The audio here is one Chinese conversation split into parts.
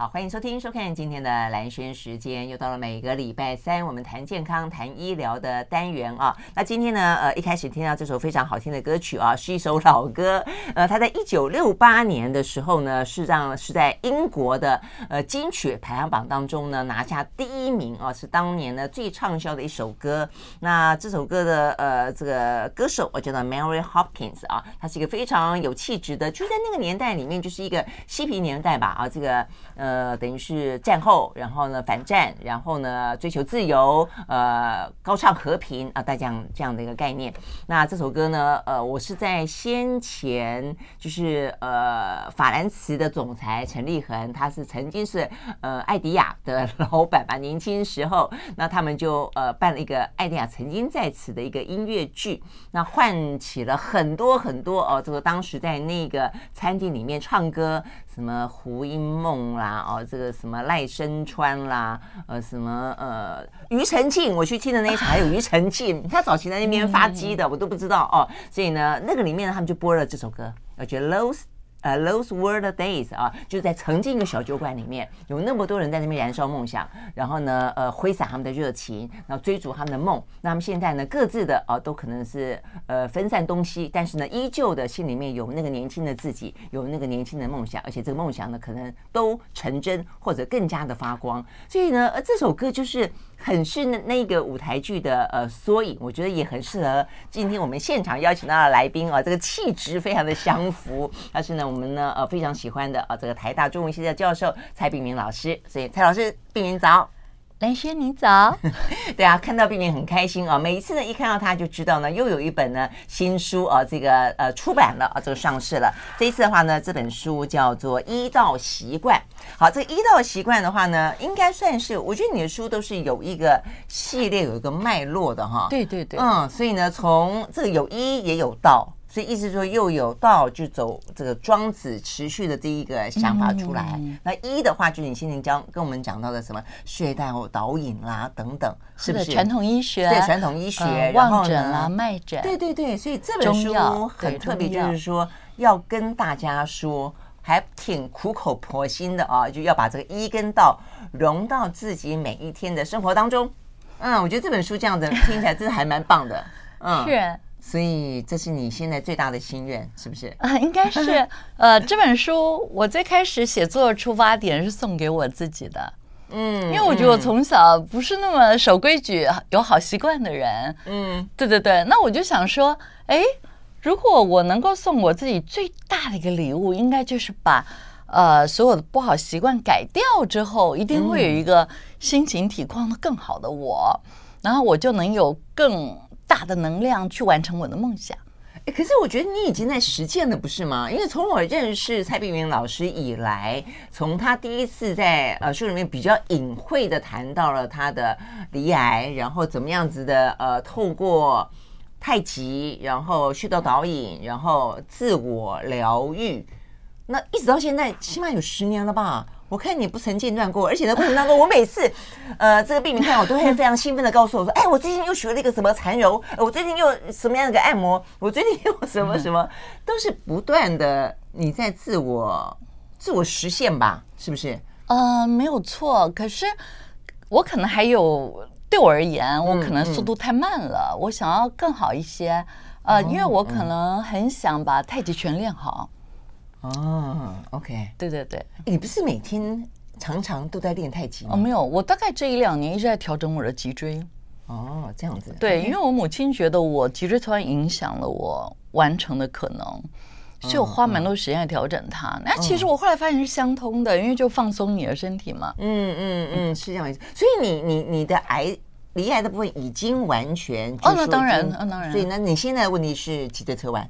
好，欢迎收听、收看今天的蓝轩时间，又到了每个礼拜三我们谈健康、谈医疗的单元啊。那今天呢，呃，一开始听到这首非常好听的歌曲啊，是一首老歌。呃，它在一九六八年的时候呢，是让是在英国的呃金曲排行榜当中呢拿下第一名啊，是当年呢最畅销的一首歌。那这首歌的呃这个歌手我叫做 Mary Hopkins 啊，他是一个非常有气质的，就在那个年代里面就是一个嬉皮年代吧啊，这个呃。呃，等于是战后，然后呢反战，然后呢追求自由，呃，高唱和平啊，大家这样的一个概念。那这首歌呢，呃，我是在先前就是呃法兰茨的总裁陈立恒，他是曾经是呃艾迪亚的老板吧，年轻时候，那他们就呃办了一个艾迪亚曾经在此的一个音乐剧，那唤起了很多很多哦，这个当时在那个餐厅里面唱歌。什么胡因梦啦，哦，这个什么赖声川啦，呃，什么呃，庾澄庆，我去听的那一场还有庾澄庆，他早期在那边发迹的，我都不知道哦，所以呢，那个里面呢，他们就播了这首歌，我觉得 Those。呃、Those were the days 啊，就在曾经一个小酒馆里面，有那么多人在那边燃烧梦想，然后呢，呃，挥洒他们的热情，然后追逐他们的梦。那么现在呢，各自的啊、都可能是呃分散东西，但是呢，依旧的心里面有那个年轻的自己，有那个年轻的梦想，而且这个梦想呢，可能都成真或者更加的发光。所以呢，呃，这首歌就是。很是那那个舞台剧的呃缩影，我觉得也很适合今天我们现场邀请到的来宾啊，这个气质非常的相符。但是呢，我们呢呃非常喜欢的啊，这个台大中文系的教授蔡炳明老师，所以蔡老师，炳明早。兰轩，你早。对啊，看到璧名很开心啊。每一次呢，一看到他就知道呢，又有一本呢新书啊，这个呃出版了啊，这个上市了。这一次的话呢，这本书叫做《医道习惯》。好，这个《医道习惯》的话呢，应该算是，我觉得你的书都是有一个系列，有一个脉络的哈。对对对。嗯，所以呢，从这个有医也有道。所以意思是说，又有道就走这个庄子持续的这一个想法出来。嗯、那一的话，就是你先前讲跟我们讲到的什么穴道导引啦等等，是不是传统医学？对，传统医学，呃、望诊啦、脉诊。对对对，所以这本书很特别，就是说要跟大家说，还挺苦口婆心的啊，就要把这个医跟道融到自己每一天的生活当中。嗯，我觉得这本书这样子听起来真的还蛮棒的。嗯，是。所以这是你现在最大的心愿，是不是？啊，应该是。呃，这本书我最开始写作的出发点是送给我自己的，嗯，因为我觉得我从小不是那么守规矩、有好习惯的人，嗯，对对对。那我就想说，哎，如果我能够送我自己最大的一个礼物，应该就是把呃所有的不好习惯改掉之后，一定会有一个心情体况的更好的我，然后我就能有更。大的能量去完成我的梦想，可是我觉得你已经在实践了，不是吗？因为从我认识蔡碧云老师以来，从他第一次在呃书里面比较隐晦的谈到了他的离癌，然后怎么样子的呃透过太极，然后穴道导引，然后自我疗愈，那一直到现在起码有十年了吧？我看你不曾间断过，而且在过程当中，我每次，呃，这个璧名看我都会非常兴奋的告诉我说，哎，我最近又学了一个什么缠柔，我最近又什么样的一个按摩，我最近又什么什么，都是不断的你在自我自我实现吧，是不是？呃，没有错，可是我可能还有，对我而言，我可能速度太慢了，嗯嗯、我想要更好一些，呃，因为我可能很想把太极拳练好。哦，OK，对对对，你不是每天常常都在练太极吗？哦，没有，我大概这一两年一直在调整我的脊椎。哦，这样子。对，因为我母亲觉得我脊椎突然影响了我完成的可能，所以我花蛮多时间来调整它。那其实我后来发现是相通的，因为就放松你的身体嘛。嗯嗯嗯，是这样子。所以你你你的癌离癌的部分已经完全哦，那当然，那当然。所以那你现在的问题是脊椎侧弯。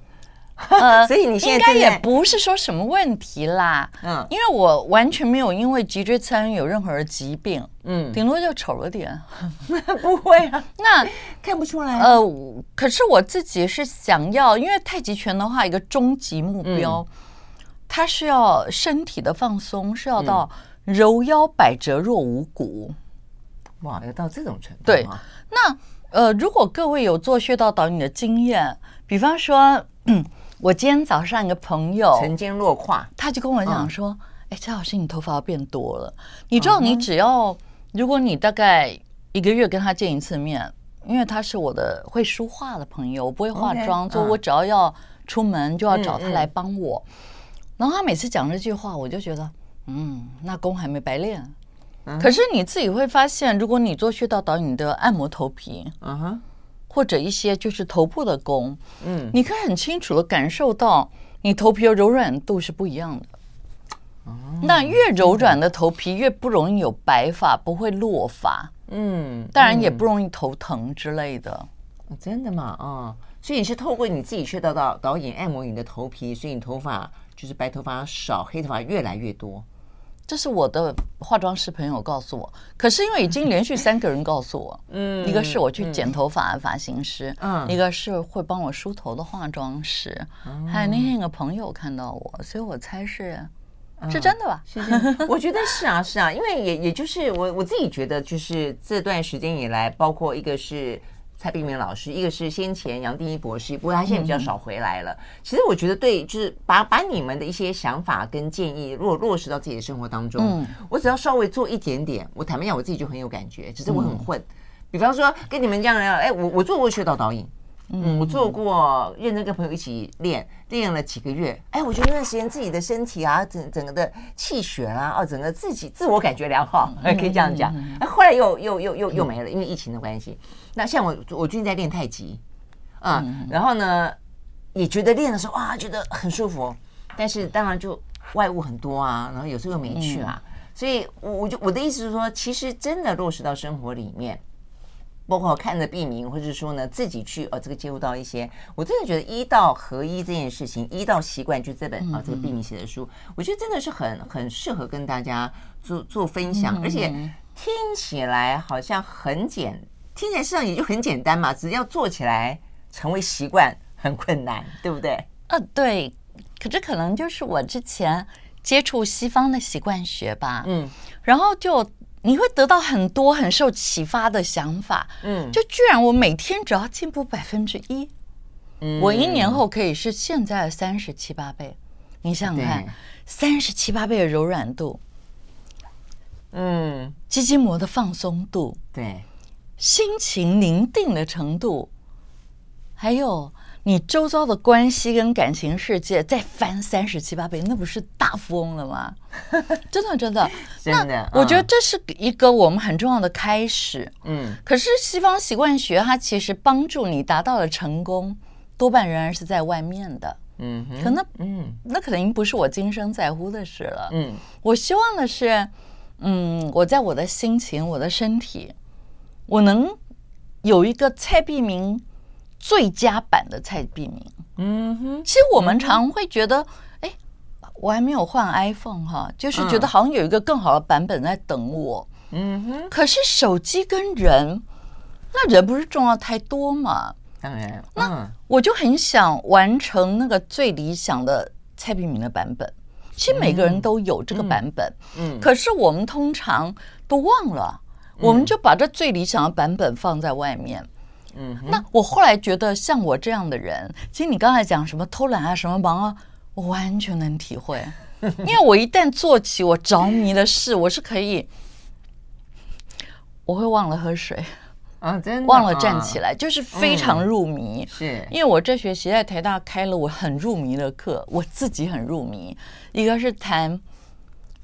呃，所以你现在应该也不是说什么问题啦，嗯，因为我完全没有因为脊椎侧弯有任何的疾病，嗯，顶多就丑了点，不会啊，那看不出来。呃，可是我自己是想要，因为太极拳的话，一个终极目标，它是要身体的放松，是要到柔腰百折若无骨。哇，要到这种程度？对，那呃，如果各位有做穴道导引的经验，比方说，嗯。我今天早上一个朋友曾经落胯，他就跟我讲说：“哎，蔡老师，你头发变多了。你知道，你只要、uh. 如果你大概一个月跟他见一次面，因为他是我的会梳化的朋友，我不会化妆，所以.我只要要出门就要找他来帮我。然后他每次讲这句话，我就觉得，嗯，那功还没白练。Uh. 可是你自己会发现，如果你做穴道导引的按摩头皮，嗯哼、uh，huh. 或者一些就是头部的功，嗯、uh，huh. 你可以很清楚的感受到你头皮的柔软度是不一样的。那越柔软的头皮越不容易有白发，不会落发。嗯，当然也不容易头疼之类的。嗯、真的吗？啊、哦，所以你是透过你自己去到导导演按摩你的头皮，所以你头发就是白头发少，黑头发越来越多。这是我的化妆师朋友告诉我，可是因为已经连续三个人告诉我，嗯，一个是我去剪头发的发型师，嗯，一个是会帮我梳头的化妆师，嗯、还有那天一个朋友看到我，所以我猜是。是真的吧？是是，我觉得是啊，是啊，因为也也就是我我自己觉得，就是这段时间以来，包括一个是蔡碧明老师，一个是先前杨定一博士，不过他现在比较少回来了。其实我觉得对，就是把把你们的一些想法跟建议落落实到自己的生活当中，我只要稍微做一点点，我坦白讲，我自己就很有感觉。只是我很混，比方说跟你们这样聊，哎，我我做过穴道导引。嗯，我做过，认真跟朋友一起练，练了几个月。哎，我觉得那段时间自己的身体啊，整整个的气血啊，哦，整个自己自我感觉良好，可以这样讲。哎，后来又又又又又没了，因为疫情的关系。那像我，我最近在练太极，啊，然后呢，也觉得练的时候哇，觉得很舒服。但是当然就外物很多啊，然后有时候又没去啊。所以，我我就我的意思是说，其实真的落实到生活里面。包括看着病名，或者说呢自己去哦，这个接触到一些，我真的觉得医道合一这件事情，医道习惯就这本啊，这个病名写的书，我觉得真的是很很适合跟大家做做分享，而且听起来好像很简，听起来实际上也就很简单嘛，只要做起来成为习惯很困难，对不对？啊，对，可这可能就是我之前接触西方的习惯学吧，嗯，然后就。你会得到很多很受启发的想法，嗯，就居然我每天只要进步百分之一，嗯，我一年后可以是现在的三十七八倍，你想想看，三十七八倍的柔软度，嗯，肌筋膜的放松度，对，心情宁定的程度，还有。你周遭的关系跟感情世界再翻三十七八倍，那不是大富翁了吗？真的，真的，真的。我觉得这是一个我们很重要的开始。嗯。可是西方习惯学它其实帮助你达到了成功，多半仍然是在外面的。嗯哼。可能，嗯，那可能不是我今生在乎的事了。嗯。我希望的是，嗯，我在我的心情、我的身体，我能有一个蔡璧名。最佳版的蔡碧明，嗯哼，其实我们常会觉得，哎，我还没有换 iPhone 哈，就是觉得好像有一个更好的版本在等我，嗯哼。可是手机跟人，那人不是重要太多吗？当然，那我就很想完成那个最理想的蔡碧明的版本。其实每个人都有这个版本，嗯，可是我们通常都忘了，我们就把这最理想的版本放在外面。嗯，那我后来觉得，像我这样的人，其实你刚才讲什么偷懒啊，什么忙啊，我完全能体会。因为我一旦做起我着迷的事，我是可以，我会忘了喝水啊，真的忘了站起来，就是非常入迷。是因为我这学期在台大开了我很入迷的课，我自己很入迷。一个是谈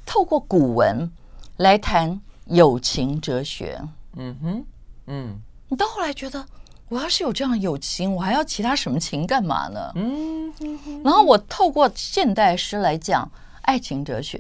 透过古文来谈友情哲学。嗯哼，嗯。你到后来觉得，我要是有这样的友情，我还要其他什么情干嘛呢？嗯，然后我透过现代诗来讲爱情哲学，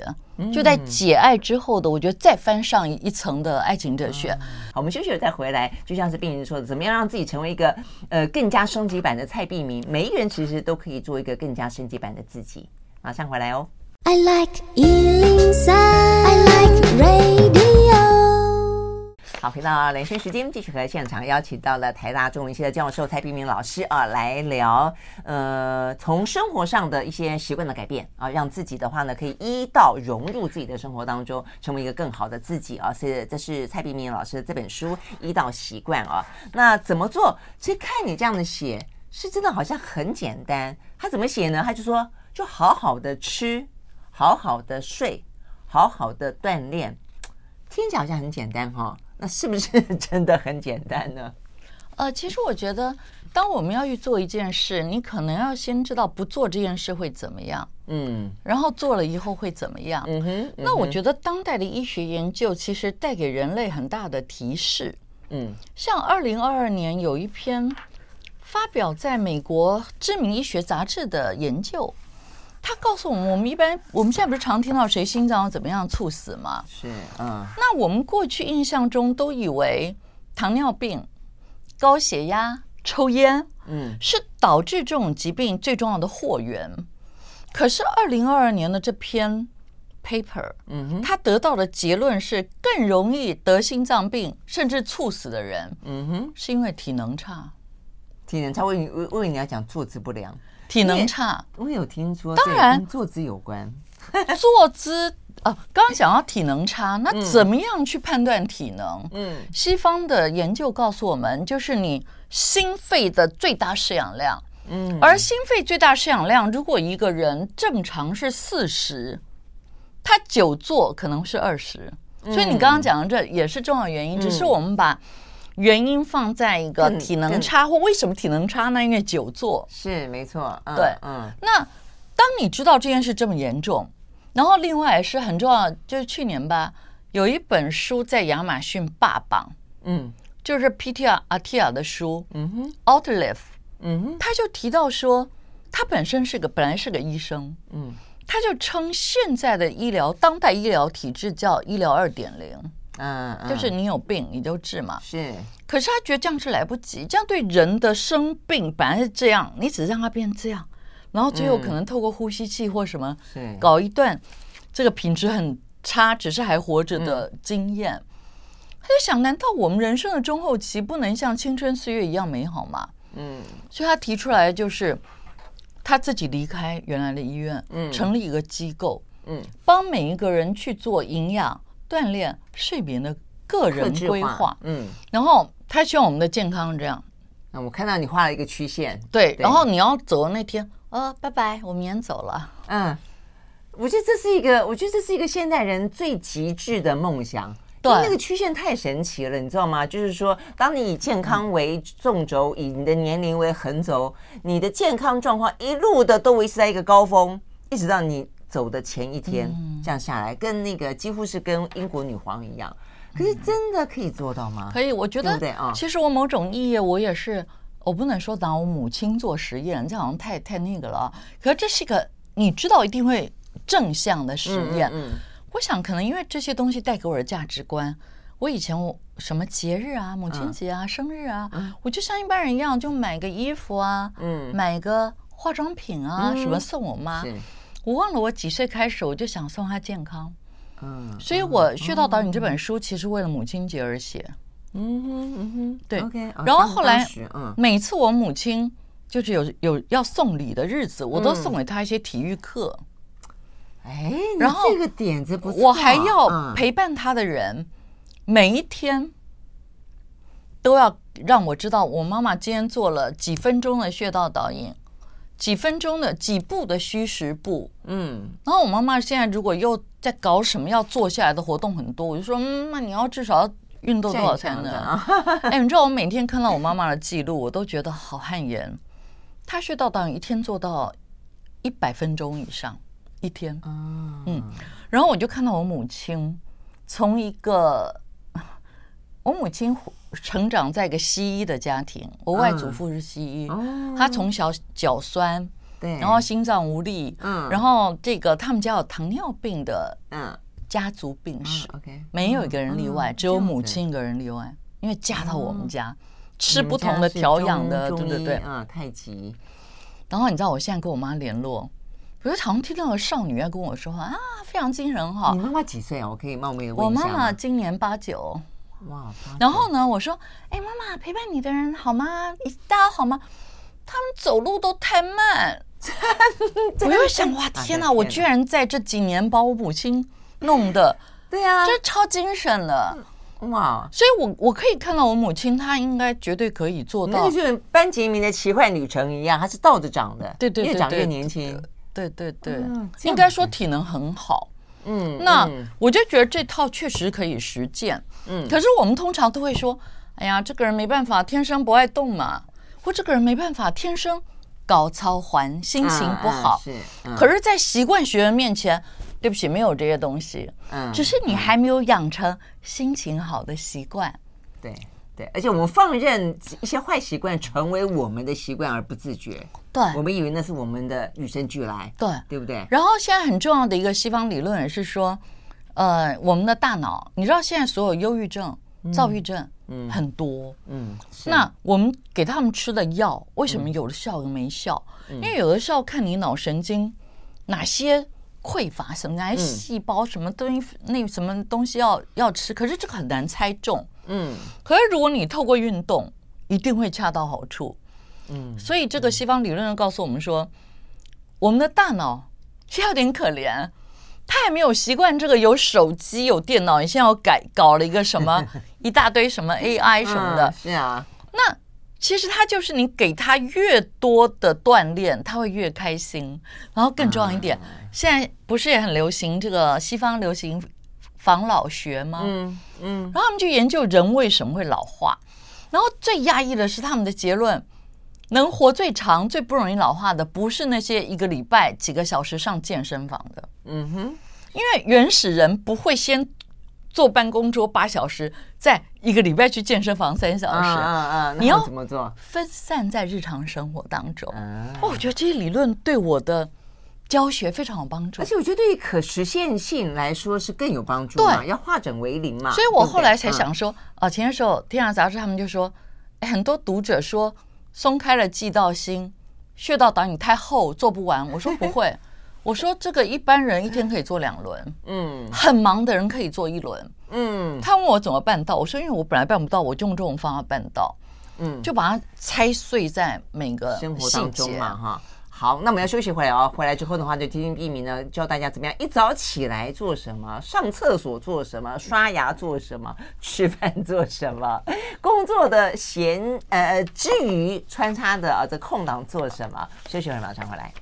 就在解爱之后的，我觉得再翻上一层的爱情哲学。好，我们休息了再回来，就像是病人说的，怎么样让自己成为一个呃更加升级版的蔡碧明？每一个人其实都可以做一个更加升级版的自己。马上回来哦。I like 103, I like radio 好，回到连线时间，继续和现场邀请到了台大中文系的教授蔡璧名老师啊，来聊呃，从生活上的一些习惯的改变啊，让自己的话呢，可以一到融入自己的生活当中，成为一个更好的自己啊。是这是蔡璧名老师的这本书《一到习惯》啊。那怎么做？其实看你这样的写，是真的好像很简单。他怎么写呢？他就说，就好好的吃，好好的睡，好好的锻炼，听起来好像很简单哈、那是不是 真的很简单呢？呃，其实我觉得，当我们要去做一件事，你可能要先知道不做这件事会怎么样，嗯，然后做了以后会怎么样，嗯哼。嗯哼，那我觉得当代的医学研究其实带给人类很大的提示，嗯，像二零二二年有一篇发表在美国知名医学杂志的研究，他告诉我们，我们一般我们现在不是常听到谁心脏怎么样猝死吗？是，嗯。那我们过去印象中都以为糖尿病。高血压、抽烟，嗯，是导致这种疾病最重要的祸源。可是，二零二二年的这篇 paper，嗯哼，他得到的结论是，更容易得心脏病甚至猝死的人，嗯哼，是因为体能差。体能差，为你为为你要讲坐姿不良，体能差，我有听说，当然坐姿有关，坐姿。啊，刚刚讲到体能差，那怎么样去判断体能？嗯，西方的研究告诉我们，就是你心肺的最大摄氧量。嗯，而心肺最大摄氧量，如果一个人正常是四十，他久坐可能是二十。所以你刚刚讲的这也是重要原因，只是我们把原因放在一个体能差，或为什么体能差呢？因为久坐是没错。对，嗯。那当你知道这件事这么严重。然后另外也是很重要，就是去年吧，有一本书在亚马逊霸榜，嗯，就是 Peter Attia 的书，嗯哼，Outlive，嗯哼，他就提到说，他本身是个本来是个医生，嗯，他就称现在的医疗当代医疗体制叫医疗二点零，嗯，就是你有病你就治嘛，是，可是他觉得这样是来不及，这样对人的生病本来是这样，你只是让他变这样。然后最后可能透过呼吸器或什么，搞一段这个品质很差，只是还活着的经验。他就想，难道我们人生的中后期不能像青春岁月一样美好吗？嗯，所以他提出来就是他自己离开原来的医院，嗯，成立一个机构，嗯，帮每一个人去做营养、锻炼、睡眠的个人规划，嗯，然后他希望我们的健康这样。那我看到你画了一个曲线，对，然后你要走的那天。哦，拜拜，我明天走了。嗯，我觉得这是一个，我觉得这是一个现代人最极致的梦想。对，那个曲线太神奇了，你知道吗？就是说，当你以健康为纵轴，以你的年龄为横轴，你的健康状况一路的都维持在一个高峰，一直到你走的前一天，这样下来，跟那个几乎是跟英国女皇一样。可是真的可以做到吗？可以，我觉得？其实我某种意义，我也是。我不能说拿我母亲做实验，这好像太太那个了。可是这是一个你知道一定会正向的实验。嗯，嗯，我想可能因为这些东西带给我的价值观，我以前我什么节日啊，母亲节啊，生日啊，我就像一般人一样，就买个衣服啊，嗯，买个化妆品啊，什么送我妈。我忘了我几岁开始，我就想送他健康。嗯，所以我《穴道导引》这本书其实为了母亲节而写。嗯哼嗯哼，对。Okay, 然后后来，每次我母亲就是有有要送礼的日子，我都送给她一些体育课。哎，然后这个点子不错。我还要陪伴她的人，每一天都要让我知道我妈妈今天做了几分钟的穴道导引，几分钟的几步的虚实步。嗯，然后我妈妈现在如果又在搞什么要坐下来的活动很多，我就说，嗯，那你要至少要。运动多少才能？哎，你知道我每天看到我妈妈的记录，我都觉得好汗颜。她穴道导引一天做到一百分钟以上，一天。嗯，然后我就看到我母亲从一个，我母亲成长在一个西医的家庭，我外祖父是西医，他从小脚酸，对，然后心脏无力，嗯，然后这个他们家有糖尿病的，嗯。家族病史，OK，没有一个人例外，只有母亲一个人例外，因为嫁到我们家，吃不同的调养的，对对对，啊，太极。然后你知道，我现在跟我妈联络，我就好像听到个少女要跟我说话啊，非常惊人哈。你妈妈几岁啊？我可以冒昧的问一下。我妈妈今年八九。哇。然后呢，我说，哎，妈妈，陪伴你的人好吗？大家好吗？他们走路都太慢。我又想，哇，天哪！我居然在这几年把我母亲。弄的，对呀，这超精神了哇！所以我我可以看到我母亲，她应该绝对可以做到，那个就是班杰明的奇幻旅程一样，她是倒着长的，对对，越长越年轻，对对对，应该说体能很好。嗯，那我就觉得这套确实可以实践。嗯，可是我们通常都会说，哎呀，这个人没办法，天生不爱动嘛，或这个人没办法，天生搞操环，心情不好。是，可是，在习惯学员面前，对不起，没有这些东西。嗯，只是你还没有养成心情好的习惯。对。对，而且我们放任一些坏习惯成为我们的习惯而不自觉。对，我们以为那是我们的与生俱来。对，对不对？然后现在很重要的一个西方理论也是说，呃，我们的大脑，你知道现在所有忧郁症、躁郁症，嗯，很多，嗯，那我们给他们吃的药，为什么有的效，有的没效？因为有的时候看你脑神经哪些匮乏，什么癌细胞，什么东西，那什么东西要要吃，可是这个很难猜中。嗯，可是如果你透过运动，一定会恰到好处。嗯，所以这个西方理论告诉我们说，我们的大脑其实有点可怜，他还没有习惯这个有手机有电脑，你现在要改搞了一个什么 一大堆什么 AI 什么的。是啊，那其实他就是你给他越多的锻炼，他会越开心。然后更重要一点，现在不是也很流行这个西方流行。防老学吗？嗯嗯，然后他们去研究人为什么会老化，然后最压抑的是他们的结论：能活最长、最不容易老化的，不是那些一个礼拜几个小时上健身房的。嗯哼，因为原始人不会先坐办公桌八小时，再一个礼拜去健身房三小时。嗯嗯，你要怎么做？分散在日常生活当中。哦，我觉得这些理论对我的。教学非常有帮助，而且我觉得对于可实现性来说是更有帮助。对，要化整为零嘛。所以我后来才想说，啊，前些时候《天下杂志》他们就说，哎，很多读者说松开了悸到心，穴道导引太厚做不完。我说不会，我说这个一般人一天可以做两轮，嗯，很忙的人可以做一轮，嗯。他问我怎么办到，我说因为我本来办不到，我就用这种方法办到，嗯，就把它拆碎在每个生活当中嘛，哈。好，那我们要休息回来哦。回来之后的话，就听听一鸣呢教大家怎么样一早起来做什么，上厕所做什么，刷牙做什么，吃饭做什么，工作的闲呃之余穿插的啊这空档做什么。休息会马上回来。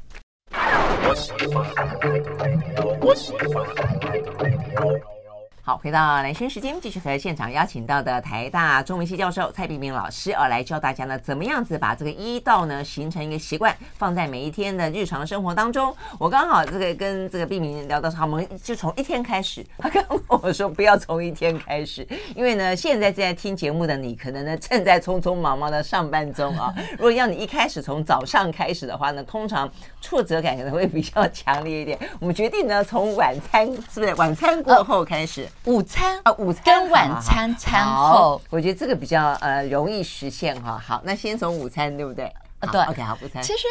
好，回到蓝轩时间，继续和现场邀请到的台大中文系教授蔡碧明老师，呃，来教大家呢，怎么样子把这个医道呢形成一个习惯，放在每一天的日常生活当中。我刚好这个跟这个碧明聊到说，我们就从一天开始。他跟我说不要从一天开始，因为呢，现在正在听节目的你，可能呢正在匆匆忙忙的上班中啊。如果要你一开始从早上开始的话呢，通常挫折感可能会比较强烈一点。我们决定呢，从晚餐是不是晚餐过后开始？午餐啊，午餐跟晚餐餐后，我觉得这个比较呃容易实现哈。好，那先从午餐对不对？啊，对，OK，好，午餐。其实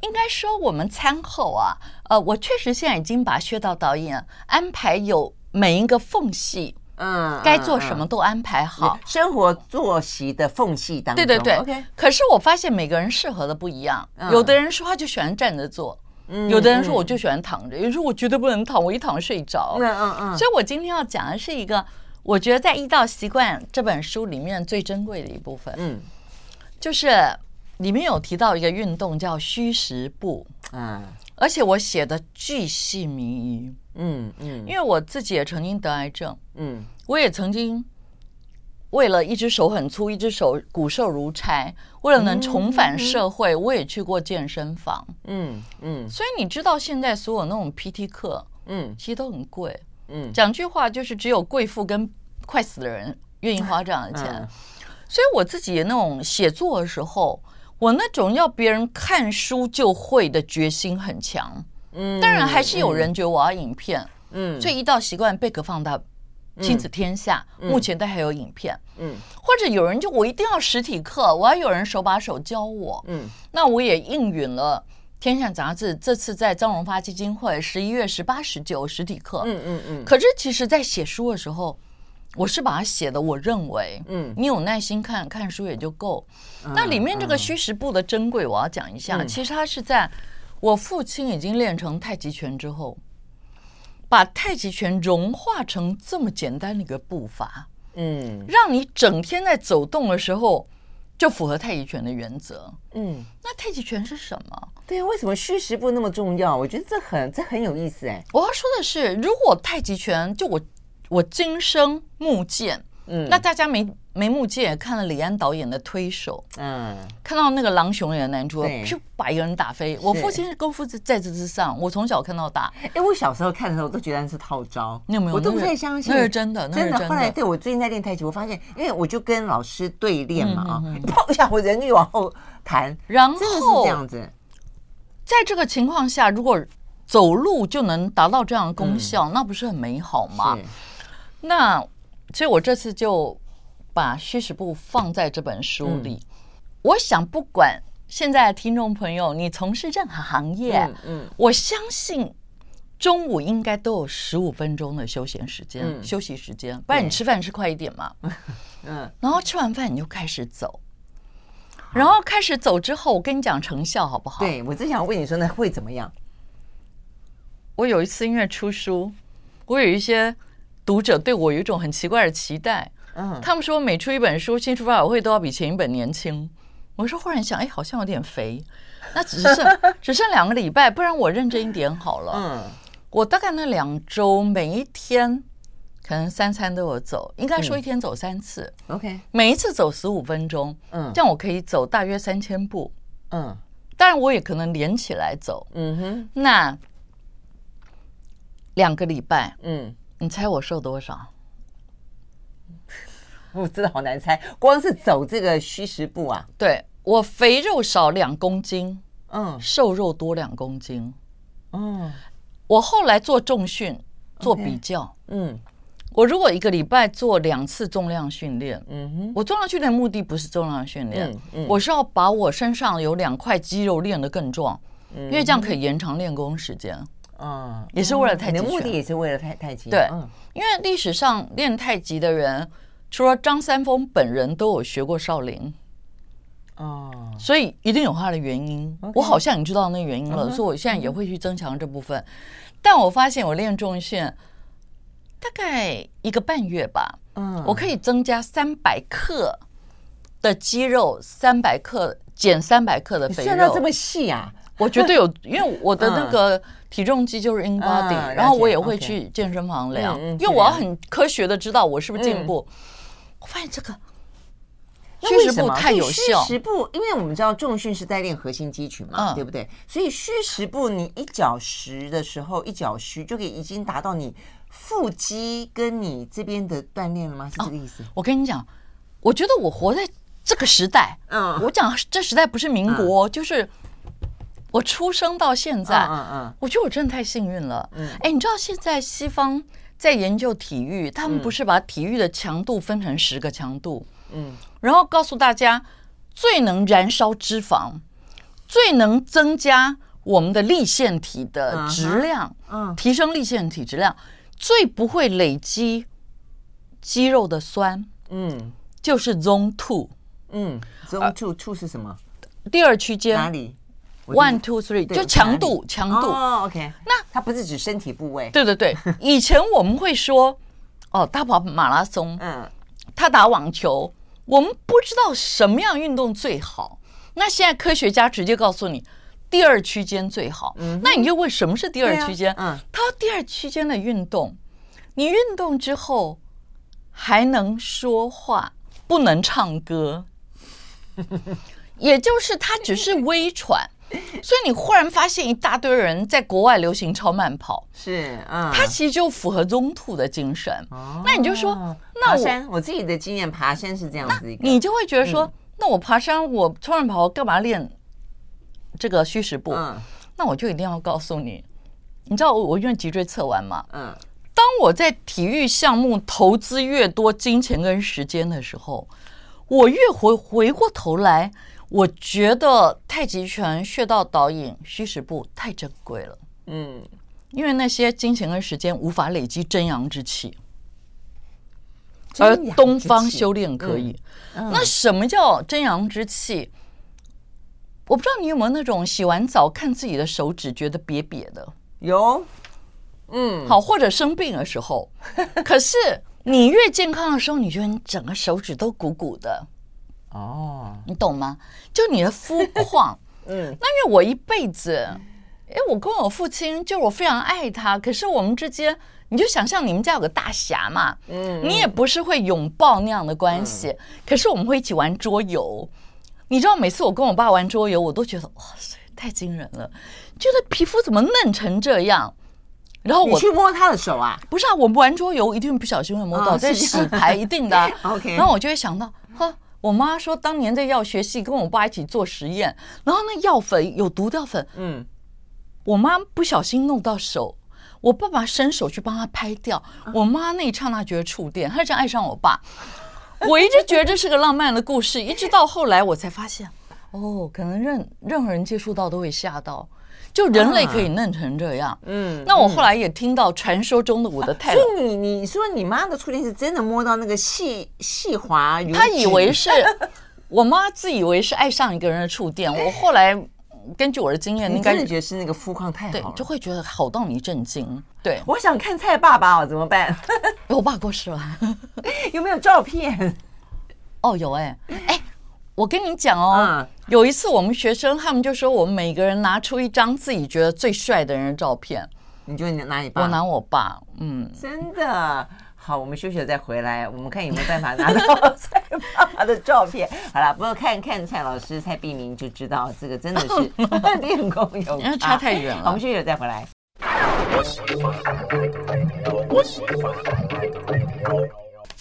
应该说我们餐后啊，呃，我确实现在已经把薛导导演安排有每一个缝隙，嗯，该做什么都安排好，生活作息的缝隙当中。对对对，OK。可是我发现每个人适合的不一样，有的人说话就喜欢站着做。有的人说我就喜欢躺着，有人说我绝对不能躺，我一躺睡着。嗯嗯嗯。所以我今天要讲的是一个，我觉得在《医道习惯》这本书里面最珍贵的一部分。嗯，就是里面有提到一个运动叫虚实步。嗯，而且我写的巨细靡遗。嗯嗯，因为我自己也曾经得癌症。嗯，我也曾经。为了一只手很粗，一只手骨瘦如柴，为了能重返社会，我也去过健身房。嗯嗯，所以你知道现在所有那种 PT 课，嗯，其实都很贵。嗯，讲句话就是只有贵妇跟快死的人愿意花这样的钱。所以我自己那种写作的时候，我那种要别人看书就会的决心很强。嗯，当然还是有人觉得我要影片。嗯，所以一到习惯贝壳放大。亲子天下、嗯、目前都还有影片，嗯，或者有人就我一定要实体课，我要有人手把手教我，嗯，那我也应允了《天下杂志》这次在张荣发基金会十一月十八、十九实体课，嗯嗯嗯。可是其实，在写书的时候，我是把它写的，我认为，嗯，你有耐心看看书也就够。那里面这个虚实部的珍贵，我要讲一下。其实它是在我父亲已经练成太极拳之后。把太极拳融化成这么简单的一个步伐，嗯，让你整天在走动的时候，就符合太极拳的原则。嗯，那太极拳是什么？对啊，为什么虚实不那么重要？我觉得这很这很有意思哎。我要说的是，如果太极拳就我我今生目见，嗯，那大家没没目见也看了李安导演的《推手》，嗯，看到那个狼雄演的男主，就把一个人打飞。我父亲功夫在这之上，我从小看到大。哎，我小时候看的时候都觉得是套招，你有没有？我都不太相信，那是真的，真的。后来对我最近在练太极，我发现，因为我就跟老师对练嘛啊，砰一下，我人就往后弹，然后是这样子。在这个情况下，如果走路就能达到这样的功效，嗯、那不是很美好吗？那所以，我这次就把虚实部放在这本书里。嗯、我想，不管现在的听众朋友你从事任何行业，嗯，嗯我相信中午应该都有十五分钟的休闲时间、嗯、休息时间，不然你吃饭吃快一点嘛。嗯，然后吃完饭你就开始走。然后开始走之后，我跟你讲成效好不好？对，我正想问你说，那会怎么样？我有一次因为出书，我有一些读者对我有一种很奇怪的期待。嗯，他们说每出一本书，新书发表会都要比前一本年轻。我说忽然想，哎，好像有点肥。那只剩 只剩两个礼拜，不然我认真一点好了。嗯，我大概那两周每一天。可能三餐都有走，应该说一天走三次。OK，每一次走十五分钟。嗯，这样我可以走大约三千步。嗯，当然我也可能连起来走。嗯哼，那两个礼拜，嗯，你猜我瘦多少？我真的好难猜，光是走这个虚实步啊。对，我肥肉少两公斤，嗯，瘦肉多两公斤。嗯，我后来做重训做比较，嗯。我如果一个礼拜做两次重量训练，嗯哼，我重量训练的目的不是重量训练，我是要把我身上有两块肌肉练得更壮，嗯，因为这样可以延长练功时间，嗯，也是为了太极，你的目的也是为了太太极，对，因为历史上练太极的人，除了张三丰本人都有学过少林，哦，所以一定有他的原因，我好像已经知道那原因了，所以我现在也会去增强这部分，但我发现我练重训。大概一个半月吧，嗯，我可以增加三百克的肌肉，三百克减三百克的肥肉。算到这么细啊？我绝对有，因为我的那个体重机就是 InBody，然后我也会去健身房量，因为我要很科学的知道我是不是进步。我发现这个虚实部太有效。虚实部，因为我们知道重训是在练核心肌群嘛，对不对？所以虚实步你一脚实的时候，一脚虚就可以已经达到你。腹肌跟你这边的锻炼了吗？是这个意思？我跟你讲，我觉得我活在这个时代，嗯，我讲这时代不是民国，就是我出生到现在，嗯嗯，我觉得我真的太幸运了，嗯，哎，你知道现在西方在研究体育，他们不是把体育的强度分成十个强度，嗯，然后告诉大家最能燃烧脂肪，最能增加我们的立腺体的质量，嗯，提升立腺体质量。最不会累积肌肉的酸，嗯，就是 Zone Two，嗯，Zone Two Two 是什么？第二区间哪里？One Two Three 就强度，强度。哦，OK。那它不是指身体部位？对对对。以前我们会说，哦，他跑马拉松，嗯，他打网球，我们不知道什么样运动最好。那现在科学家直接告诉你。第二区间最好，嗯，那你就问什么是第二区间？嗯，他说第二区间的运动，你运动之后还能说话，不能唱歌，也就是他只是微喘，所以你忽然发现一大堆人在国外流行超慢跑，是，嗯，他其实就符合 Zone Two 的精神。哦，那你就说，那我我自己的经验，爬山是这样子一个，你就会觉得说，那我爬山，我超慢跑，干嘛练？这个虚实步，嗯，那我就一定要告诉你，你知道我我因为脊椎侧弯嘛，嗯，当我在体育项目投资越多金钱跟时间的时候，我越回回过头来，我觉得太极拳穴道导引虚实部太珍贵了，嗯，因为那些金钱跟时间无法累积真阳之气，而东方修炼可以。嗯，那什么叫真阳之气？我不知道你有没有那种洗完澡看自己的手指觉得瘪瘪的？有，嗯，好，或者生病的时候，可是你越健康的时候，你觉得你整个手指都鼓鼓的，哦，你懂吗？就你的肤况，嗯，那因为我一辈子，哎，我跟我父亲，就我非常爱他，可是我们之间，你就想象你们家有个大侠嘛，嗯，你也不是会拥抱那样的关系，嗯、可是我们会一起玩桌游，你知道，每次我跟我爸玩桌游，我都觉得哇塞，太惊人了，觉得皮肤怎么嫩成这样。然后我去摸他的手啊？不是啊，我们玩桌游一定不小心会摸到，在洗牌一定的。OK，然后我就会想到，呵，我妈说当年在药学系跟我爸一起做实验，然后那药粉有毒药粉，嗯，我妈不小心弄到手，我爸爸伸手去帮他拍掉，我妈那一刹那觉得触电，她就爱上我爸。我一直觉得这是个浪漫的故事，一直到后来我才发现，哦，可能任任何人接触到都会吓到。就人类可以嫩成这样，嗯，那我后来也听到传说中的我的太太，所以你你说你妈的触电是真的摸到那个细细滑，她以为是我妈自以为是爱上一个人的触电，我后来根据我的经验，应该是觉得是那个肤况太好，对，就会觉得好到你震惊。对，我想看蔡爸爸哦，怎么办？我爸过世了，有没有照片？哦，有哎，哎。我跟你讲哦，有一次我们学生他们就说，我们每个人拿出一张自己觉得最帅的人的照片。你就拿你爸？我拿我爸。嗯，真的好，我们休息了再回来，我们看有没有办法拿到蔡爸爸的照片。好了，不过看看蔡老师蔡碧明就知道，这个真的是 练功有差，差太远了。我们休息了再回来。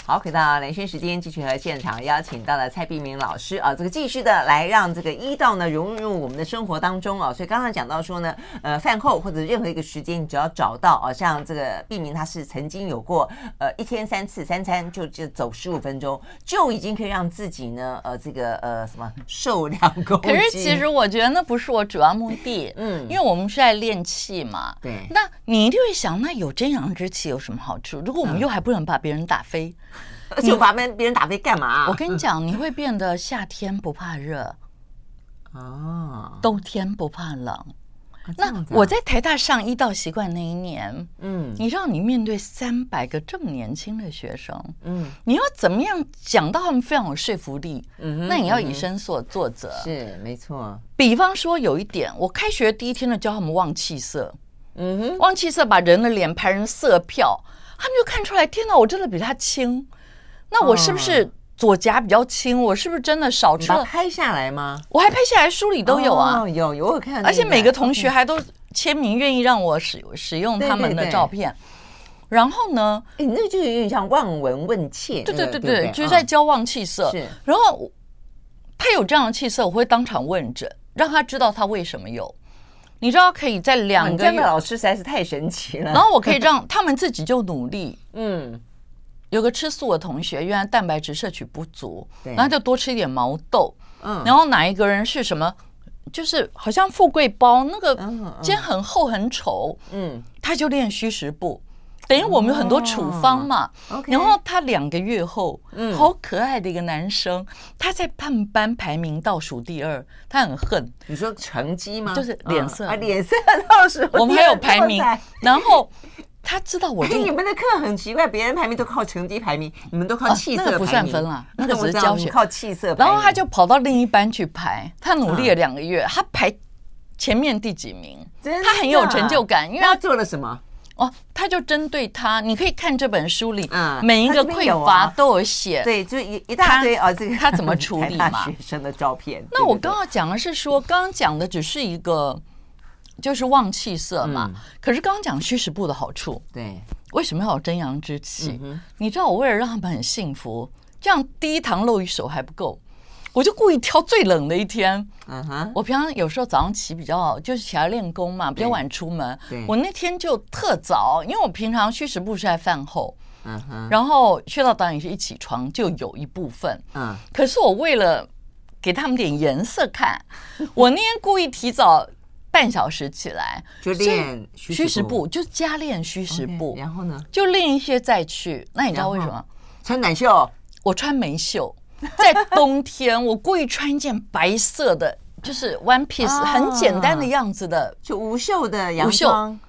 好，回到兰萱时间，继续和现场邀请到了蔡碧明老师啊，这个继续的来让这个医道呢融入我们的生活当中啊。所以刚刚讲到说呢，呃，饭后或者任何一个时间，你只要找到啊，像这个碧明他是曾经有过呃一天三次三餐就就走十五分钟，就已经可以让自己呢呃这个呃什么瘦两公斤。可是 其实我觉得那不是我主要目的，嗯，因为我们是在练气嘛。对。那你一定会想，那有真阳之气有什么好处？如果我们又还不能把别人打飞？就把别别人打飞干嘛、啊？我跟你讲，你会变得夏天不怕热，哦，冬天不怕冷。啊、那我在台大上医道习惯那一年，嗯，你让你面对三百个这么年轻的学生，嗯，你要怎么样讲到他们非常有说服力？嗯，那你要以身作作则，是没错。比方说有一点，我开学第一天呢，教他们望气色，嗯哼，望气色把人的脸拍成色票，他们就看出来，天哪，我真的比他轻。那我是不是左颊比较轻？我是不是真的少吃了？拍下来吗？我还拍下来，书里都有啊，哦、有有我看。而且每个同学还都签名，愿意让我使使用他们的照片。然后呢？哎，那就有点像望闻问切。对对对对，就是在交望气色。是。然后他有这样的气色，我会当场问诊，让他知道他为什么有。你知道，可以在两个月。这样的老师实在是太神奇了。然后我可以让他们自己就努力。嗯。有个吃素的同学，原来蛋白质摄取不足，然后就多吃一点毛豆。嗯，然后哪一个人是什么？就是好像富贵包那个肩很厚很丑。嗯，他就练虚实部，等于我们有很多处方嘛。然后他两个月后，好可爱的一个男生，他在他们班排名倒数第二，他很恨。你说成绩吗？就是脸色啊，脸色倒数。我们还有排名，然后。他知道我。哎，你们的课很奇怪，别人排名都靠成绩排名，你们都靠气色排名。那个不算分了，那个只是教学。靠气色。然后他就跑到另一班去排，他努力了两个月，他排前面第几名？他很有成就感，因为他做了什么？哦，他就针对他，你可以看这本书里，嗯，每一个匮乏都有写。对，就一一大堆啊，这个他怎么处理嘛？学生的照片。那我刚刚讲的是说，刚刚讲的只是一个。就是旺气色嘛，嗯、可是刚刚讲虚实部的好处，对，为什么要有真阳之气？你知道我为了让他们很幸福，这样第一堂露一手还不够，我就故意挑最冷的一天。嗯哼，我平常有时候早上起比较就是起来练功嘛，比较晚出门。对，我那天就特早，因为我平常虚实部是在饭后。嗯哼，然后薛道导演是一起床就有一部分。嗯，可是我为了给他们点颜色看，我那天故意提早。半小时起来就练虚实部，就加练虚实部，然后呢，就练一些再去。那你知道为什么？穿短袖，我穿没袖。在冬天，我故意穿一件白色的，就是 one piece，很简单的样子的，就无袖的洋装。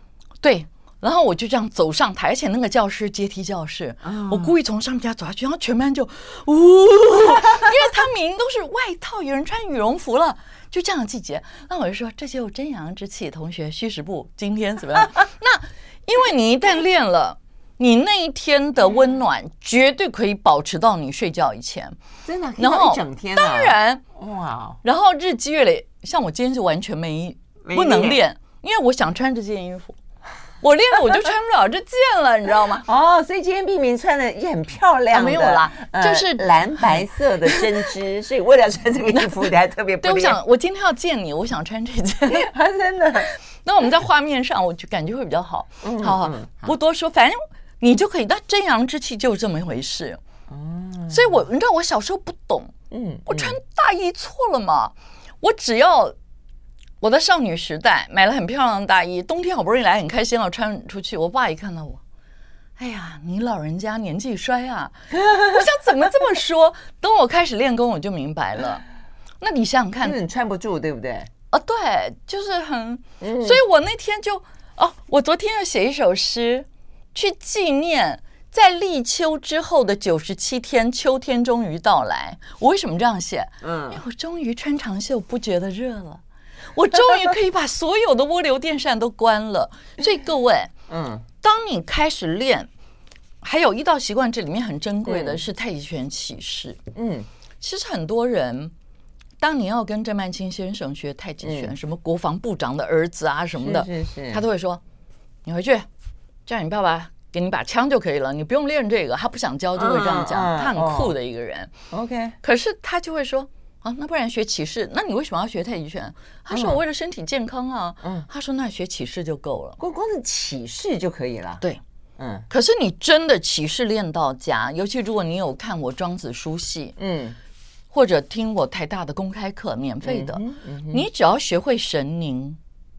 对，然后我就这样走上台，而且那个教室阶梯教室，我故意从上面家走下去，然后全班就呜，因为他明明都是外套，有人穿羽绒服了，就这样的季节，那我就说这就有真阳之气，同学虚实部今天怎么样？那因为你一旦练了，你那一天的温暖绝对可以保持到你睡觉以前，真的，然后一整天，当然哇，然后日积月累，像我今天是完全没不能练，因为我想穿这件衣服。我练了我就穿不了这件了，你知道吗？哦，所以今天碧明穿的也很漂亮，没有啦，就是蓝白色的针织，所以为了穿这个衣服，你还特别不。对，我想我今天要见你，我想穿这件，真的。那我们在画面上，我就感觉会比较好。好好，不多说，反正你就可以。那真阳之气就是这么一回事。哦，所以我你知道我小时候不懂，嗯，我穿大衣错了嘛？我只要。我的少女时代买了很漂亮的大衣，冬天好不容易来很开心了，穿出去。我爸一看到我，哎呀，你老人家年纪衰啊！我想怎么这么说？等我开始练功，我就明白了。那你想想看，你穿不住，对不对？啊，对，就是很。所以我那天就哦，我昨天要写一首诗，去纪念在立秋之后的九十七天，秋天终于到来。我为什么这样写？嗯，因为我终于穿长袖，不觉得热了。我终于可以把所有的涡流电扇都关了，所以各位，嗯，当你开始练，还有一道习惯，这里面很珍贵的是太极拳起势。嗯，其实很多人，当你要跟郑曼青先生学太极拳，什么国防部长的儿子啊什么的，是是，他都会说，你回去叫你爸爸给你把枪就可以了，你不用练这个。他不想教就会这样讲，他很酷的一个人。OK，可是他就会说。啊，那不然学起士？那你为什么要学太极拳？他说我为了身体健康啊。嗯，他说那学起士就够了，光光是起士就可以了。对，嗯。可是你真的起士练到家，尤其如果你有看我庄子书系，嗯，或者听我台大的公开课，免费的，你只要学会神宁，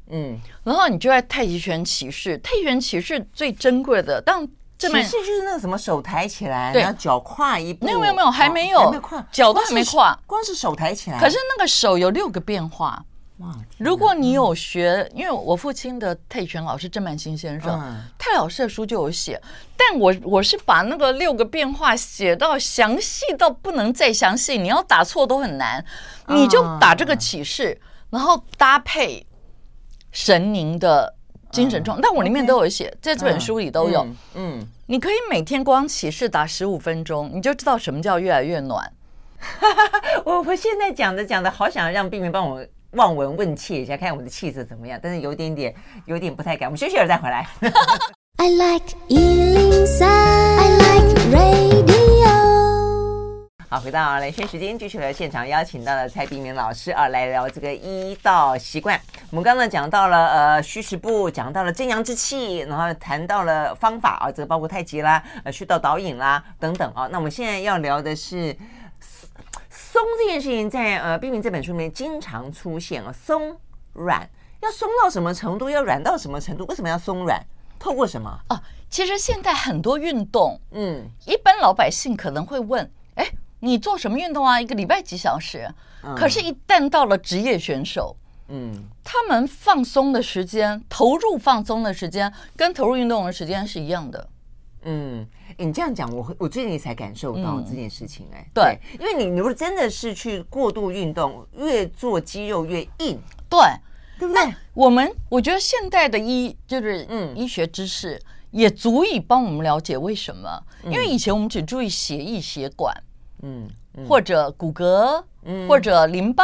嗯，然后你就在太极拳起势。太极拳起势最珍贵的，当起势就是那个什么手抬起来，然后脚跨一步。没有没有没有，还没有，脚都还没跨，光是手抬起来。可是那个手有六个变化。哇！如果你有学，因为我父亲的太极拳老师郑曼青先生，泰老师的书就有写。但我我是把那个六个变化写到详细到不能再详细，你要打错都很难。你就打这个起势，然后搭配神灵的。精神状态，但我里面都有写，在这本书里都有。嗯，你可以每天光起势打十五分钟，你就知道什么叫越来越暖。我我现在讲的讲的，好想让冰冰帮我望闻问切一下，看我的气色怎么样，但是有点点有点不太敢。我们休息会儿再回来。I like 103, I like radio. 好，回到兰萱时间，继续来现场邀请到了蔡碧明老师啊，来聊这个医道习惯。我们刚刚讲到了呃虚实部，讲到了真阳之气，然后谈到了方法啊，这个包括太极啦、呃虚道导引啦等等啊。那我们现在要聊的是松这件事情在，在呃碧明这本书里面经常出现啊，松软要松到什么程度，要软到什么程度？为什么要松软？透过什么？啊，其实现在很多运动，嗯，一般老百姓可能会问，哎。你做什么运动啊？一个礼拜几小时？可是，一旦到了职业选手，嗯，他们放松的时间、投入放松的时间，跟投入运动的时间是一样的。嗯，你这样讲，我我最近才感受到这件事情。哎，对，因为你如果真的是去过度运动，越做肌肉越硬，对，对不对？我们我觉得现代的医就是嗯医学知识也足以帮我们了解为什么。因为以前我们只注意血液血管。嗯，或者骨骼，嗯，或者淋巴，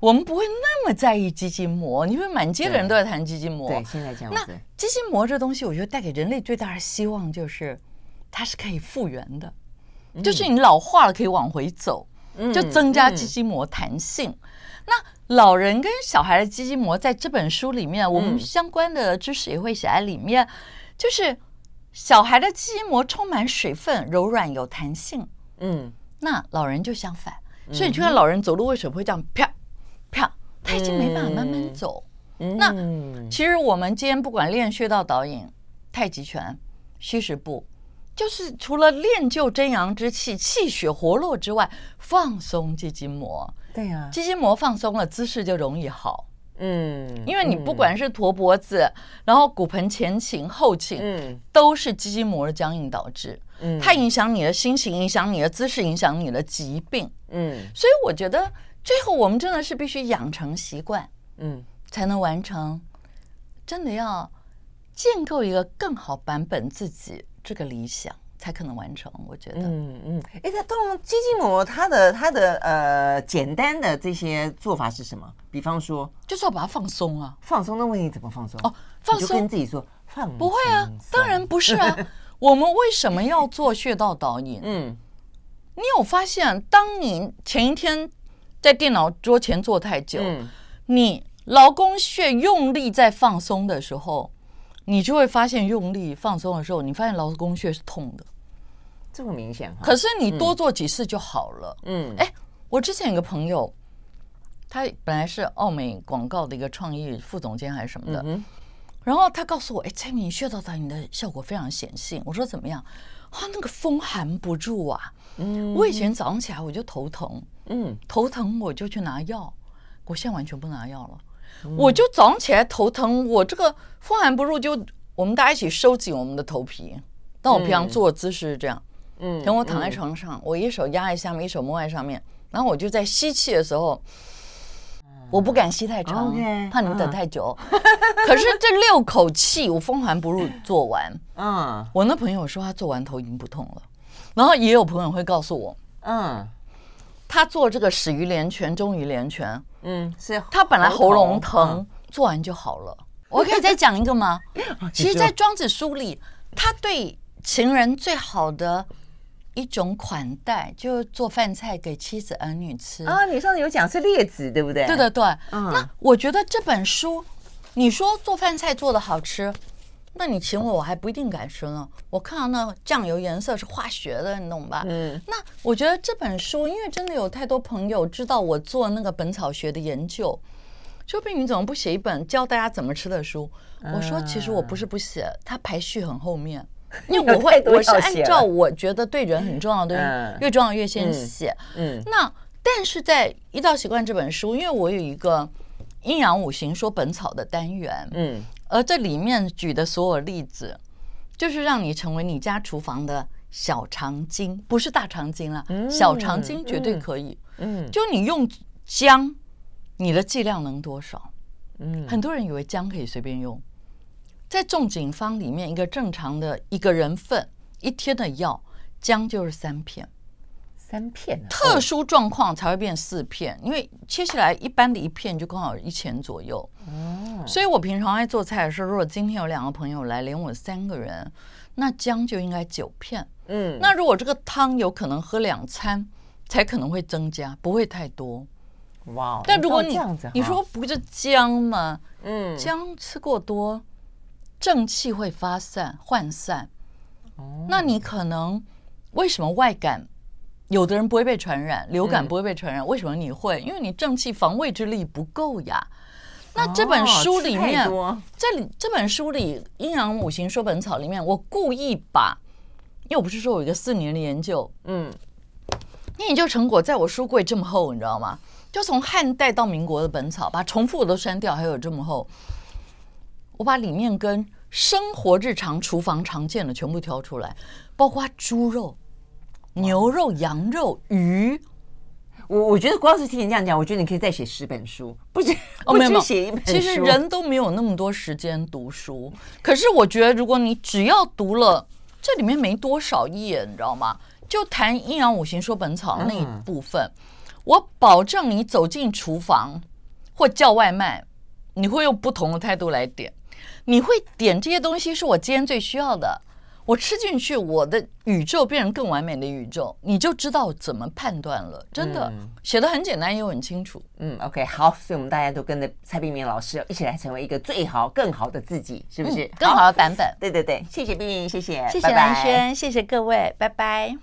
我们不会那么在意肌筋膜。你会满街的人都在谈肌筋膜。对，现在这样。那肌筋膜这东西，我觉得带给人类最大的希望就是，它是可以复原的，就是你老化了可以往回走，就增加肌筋膜弹性。那老人跟小孩的肌筋膜，在这本书里面，我们相关的知识也会写在里面，就是小孩的肌筋膜充满水分，柔软有弹性。嗯。那老人就相反，所以你去看老人走路为什么会这样啪啪？他已经没办法慢慢走。那其实我们今天不管练穴道导引、太极拳、虚实步，就是除了练就真阳之气、气血活络之外，放松肌筋膜。对呀，肌筋膜放松了，姿势就容易好。嗯，因为你不管是驼脖子，嗯、然后骨盆前倾、后倾，嗯，都是肌筋膜的僵硬导致。嗯，它影响你的心情，影响你的姿势，影响你的疾病。嗯，所以我觉得最后我们真的是必须养成习惯，嗯，才能完成。真的要建构一个更好版本自己这个理想。才可能完成，我觉得。嗯嗯，哎、嗯，它动肌筋膜，它的它的呃，简单的这些做法是什么？比方说，就是要把它放松啊。放松的问题怎么放松？哦，放松。跟自己说放松。不会啊，当然不是啊。我们为什么要做穴道导引？嗯，你有发现，当你前一天在电脑桌前坐太久，嗯、你劳宫穴用力在放松的时候。你就会发现，用力放松的时候，你发现劳宫穴是痛的，这么明显。可是你多做几次就好了。嗯，哎，我之前有个朋友，他本来是奥美广告的一个创意副总监还是什么的，嗯、然后他告诉我，哎，蔡明穴道导引的效果非常显性。我说怎么样？啊，那个风寒不住啊。嗯，我以前早上起来我就头疼，嗯，头疼我就去拿药，我现在完全不拿药了。我就早上起来头疼，我这个风寒不入，就我们大家一起收紧我们的头皮。但我平常坐姿势是这样，嗯，等我躺在床上，我一手压在下面，一手摸在上面，然后我就在吸气的时候，我不敢吸太长，怕你们等太久。可是这六口气，我风寒不入做完，嗯，我那朋友说他做完头已经不痛了，然后也有朋友会告诉我，嗯。他做这个始于连拳，终于连拳。嗯，是他本来喉咙疼，做完就好了。我可以再讲一个吗？其实，在庄子书里，他对情人最好的一种款待，就做饭菜给妻子儿女吃啊。你上次有讲是列子，对不对？对对对。嗯，那我觉得这本书，你说做饭菜做的好吃。那你请我，我还不一定敢吃呢。我看到那酱油颜色是化学的，你懂吧？嗯。那我觉得这本书，因为真的有太多朋友知道我做那个本草学的研究，说不定你怎么不写一本教大家怎么吃的书？我说其实我不是不写，它排序很后面，因为我会我是按照我觉得对人很重要的东西，越重要越先写。嗯。那但是在《医道习惯》这本书，因为我有一个阴阳五行说本草的单元，嗯。而这里面举的所有例子，就是让你成为你家厨房的小肠经，不是大肠经了。小肠经绝对可以。嗯，就你用姜，你的剂量能多少？嗯，很多人以为姜可以随便用，在仲景方里面，一个正常的一个人份一天的药，姜就是三片。三片，特殊状况才会变四片，因为切下来一般的一片就刚好一钱左右。哦，所以我平常爱做菜的时候，如果今天有两个朋友来，连我三个人，那姜就应该九片。嗯，那如果这个汤有可能喝两餐，才可能会增加，不会太多。哇，但如果你你说不就姜吗？嗯，姜吃过多，正气会发散涣散。哦，那你可能为什么外感？有的人不会被传染，流感不会被传染，为什么你会？因为你正气防卫之力不够呀。那这本书里面，这里这本书里《阴阳五行说本草》里面，我故意把，因为我不是说我有一个四年的研究，嗯，那研究成果在我书柜这么厚，你知道吗？就从汉代到民国的本草，把重复的都删掉，还有这么厚，我把里面跟生活日常厨房常见的全部挑出来，包括猪肉。牛肉、羊肉、鱼，我我觉得光是听你这样讲，我觉得你可以再写十本书，不止哦，没有 写一本书。其实人都没有那么多时间读书，可是我觉得，如果你只要读了这里面没多少页，你知道吗？就谈阴阳五行说本草那一部分，嗯、我保证你走进厨房或叫外卖，你会用不同的态度来点，你会点这些东西是我今天最需要的。我吃进去，我的宇宙变成更完美的宇宙，你就知道怎么判断了。真的，嗯、写的很简单又很清楚。嗯，OK，好，所以我们大家都跟着蔡冰冰老师一起来成为一个最好、更好的自己，是不是？嗯、更好的版本。对对对，谢谢璧名，谢谢，谢谢蓝轩，谢谢各位，拜拜。